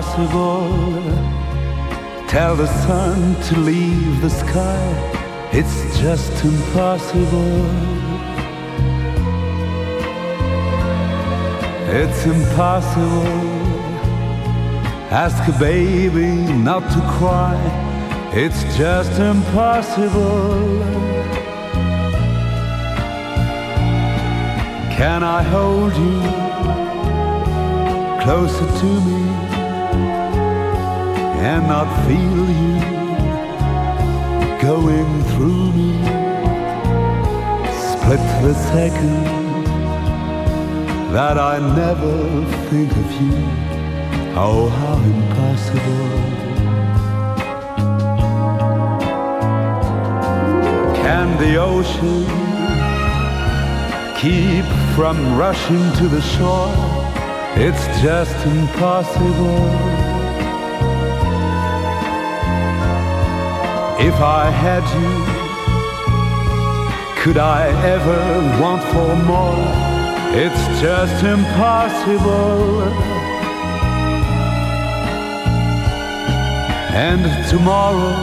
Impossible. Tell the sun to leave the sky. It's just impossible. It's impossible. Ask a baby not to cry. It's just impossible. Can I hold you closer to me and not feel you going through me? Split the second that I never think of you. Oh, how impossible. Can the ocean keep from rushing to the shore? It's just impossible. If I had you, could I ever want for more? It's just impossible. And tomorrow,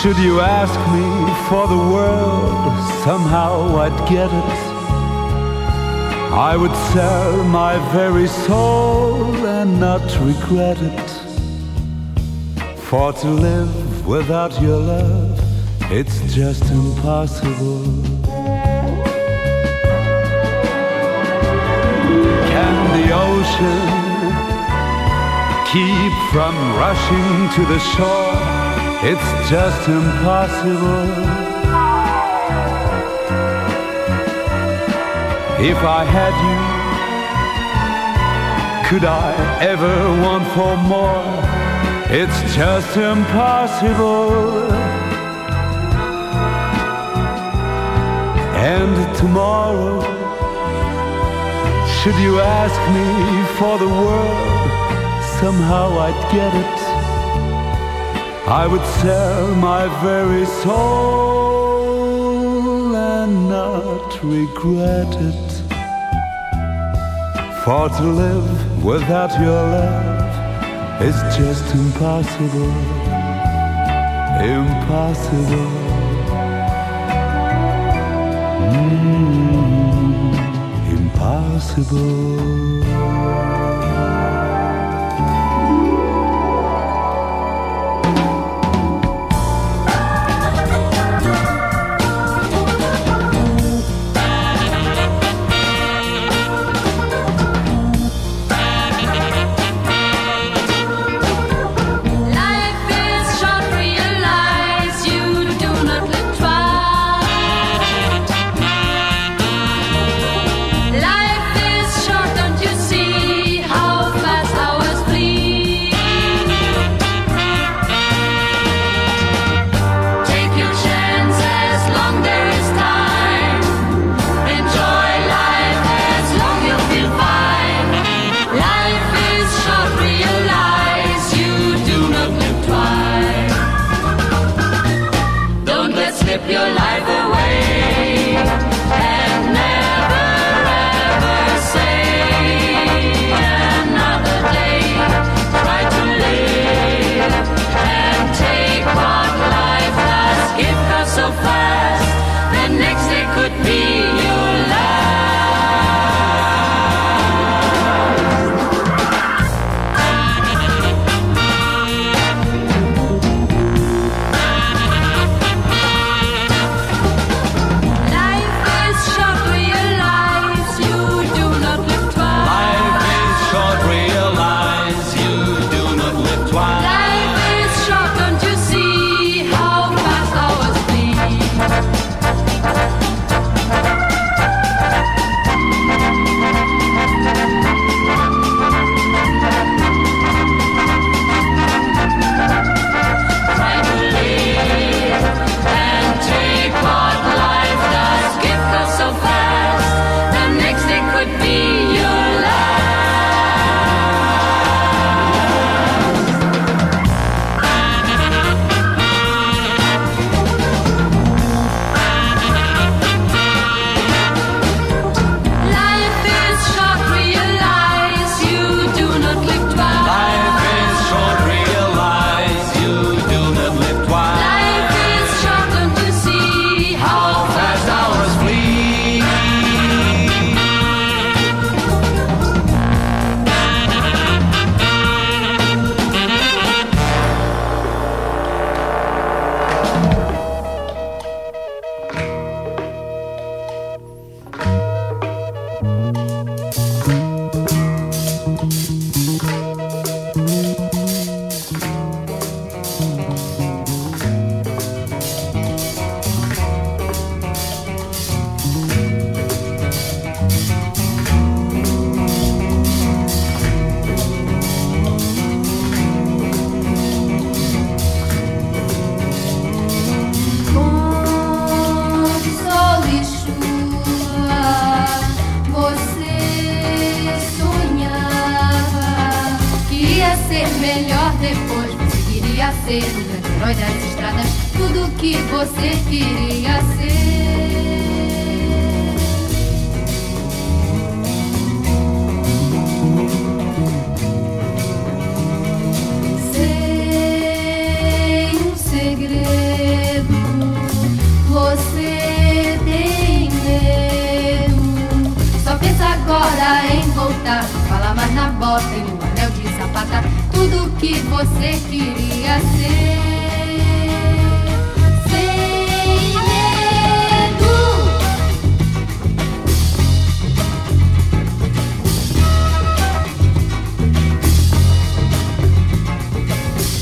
should you ask me for the world, somehow I'd get it. I would sell my very soul and not regret it. For to live without your love, it's just impossible. Can the ocean keep from rushing to the shore? It's just impossible. If I had you, could I ever want for more? It's just impossible. And tomorrow, should you ask me for the world, somehow I'd get it. I would sell my very soul and not regret it. For to live without your love just impossible, impossible. Mm, impossible.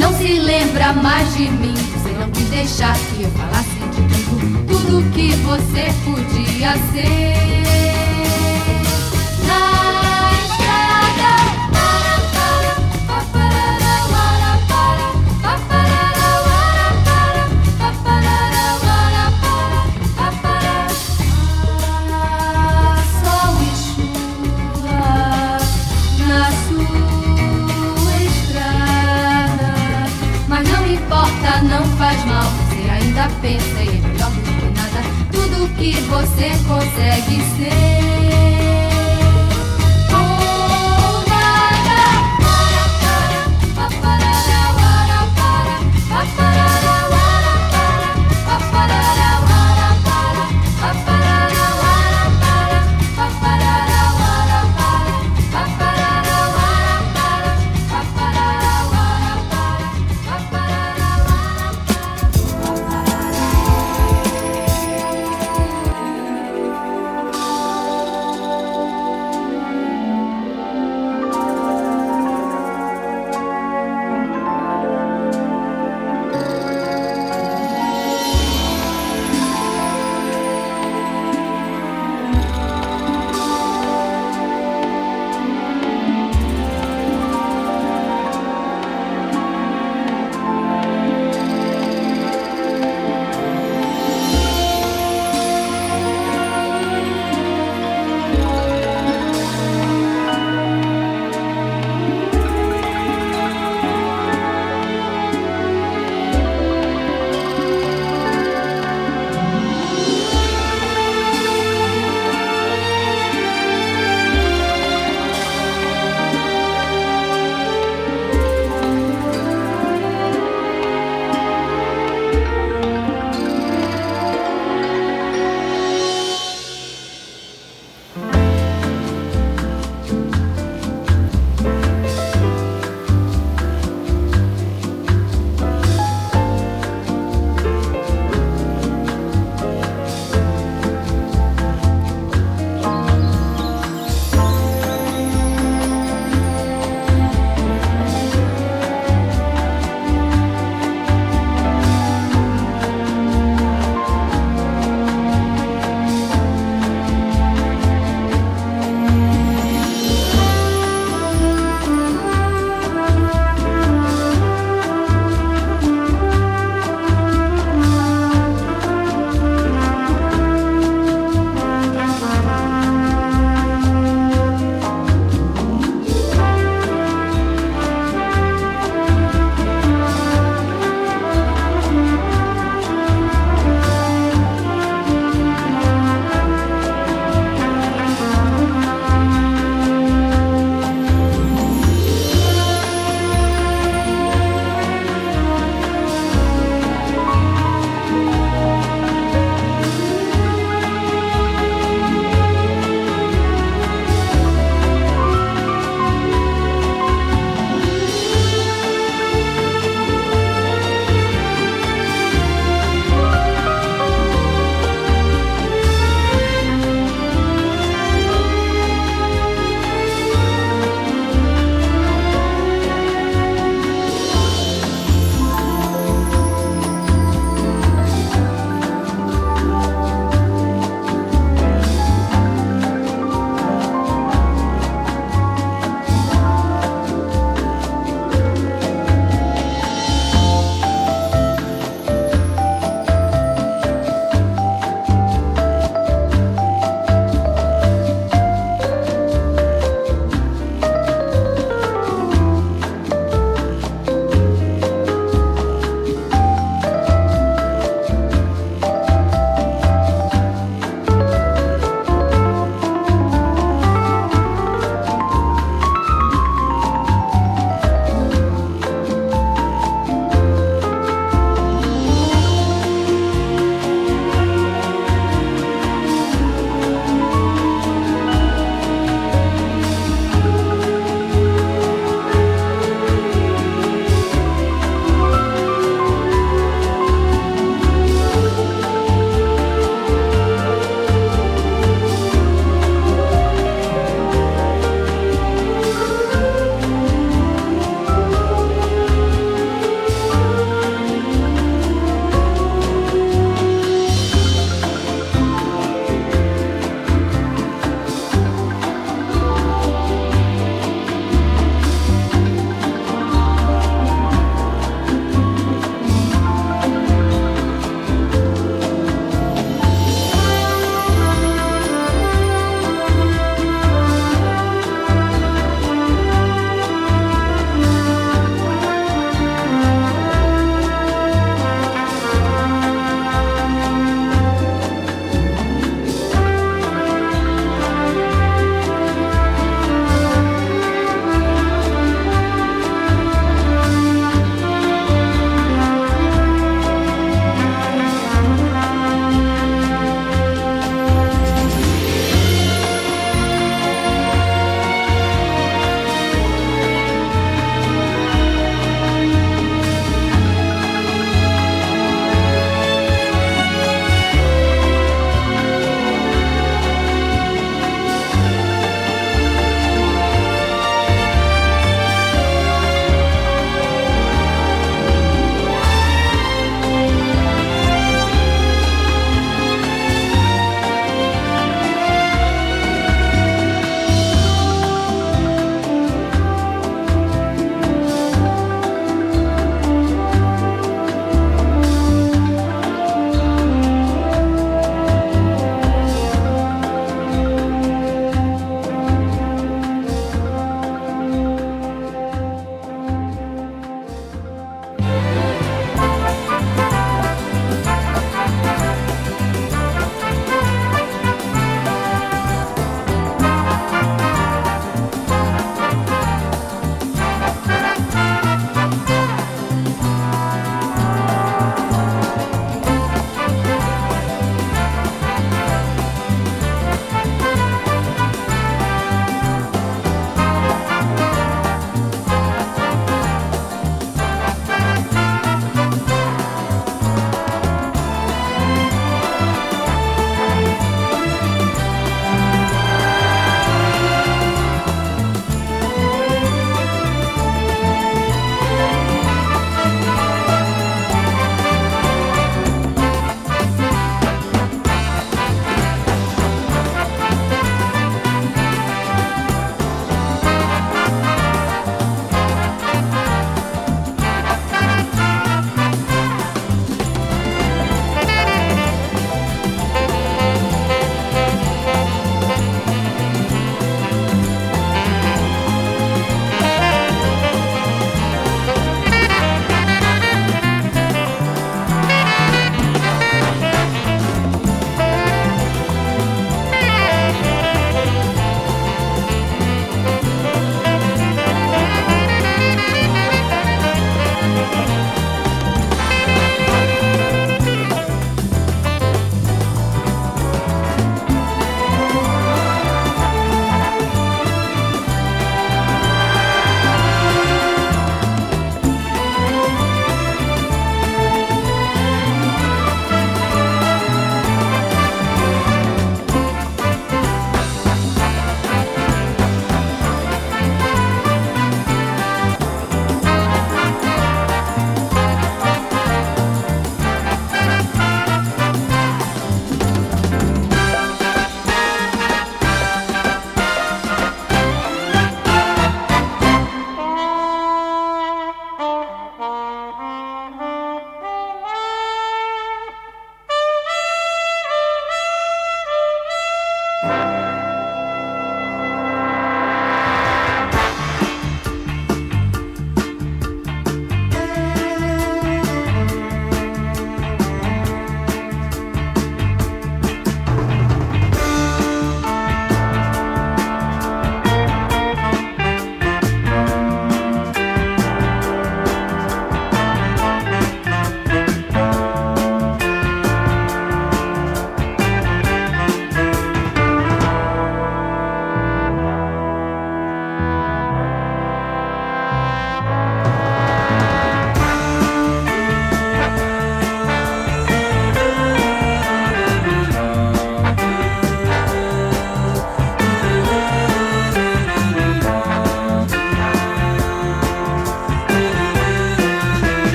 Não se lembra mais de mim. Você não quis deixar que eu falasse de tudo, tudo que você podia ser. que você consegue ser.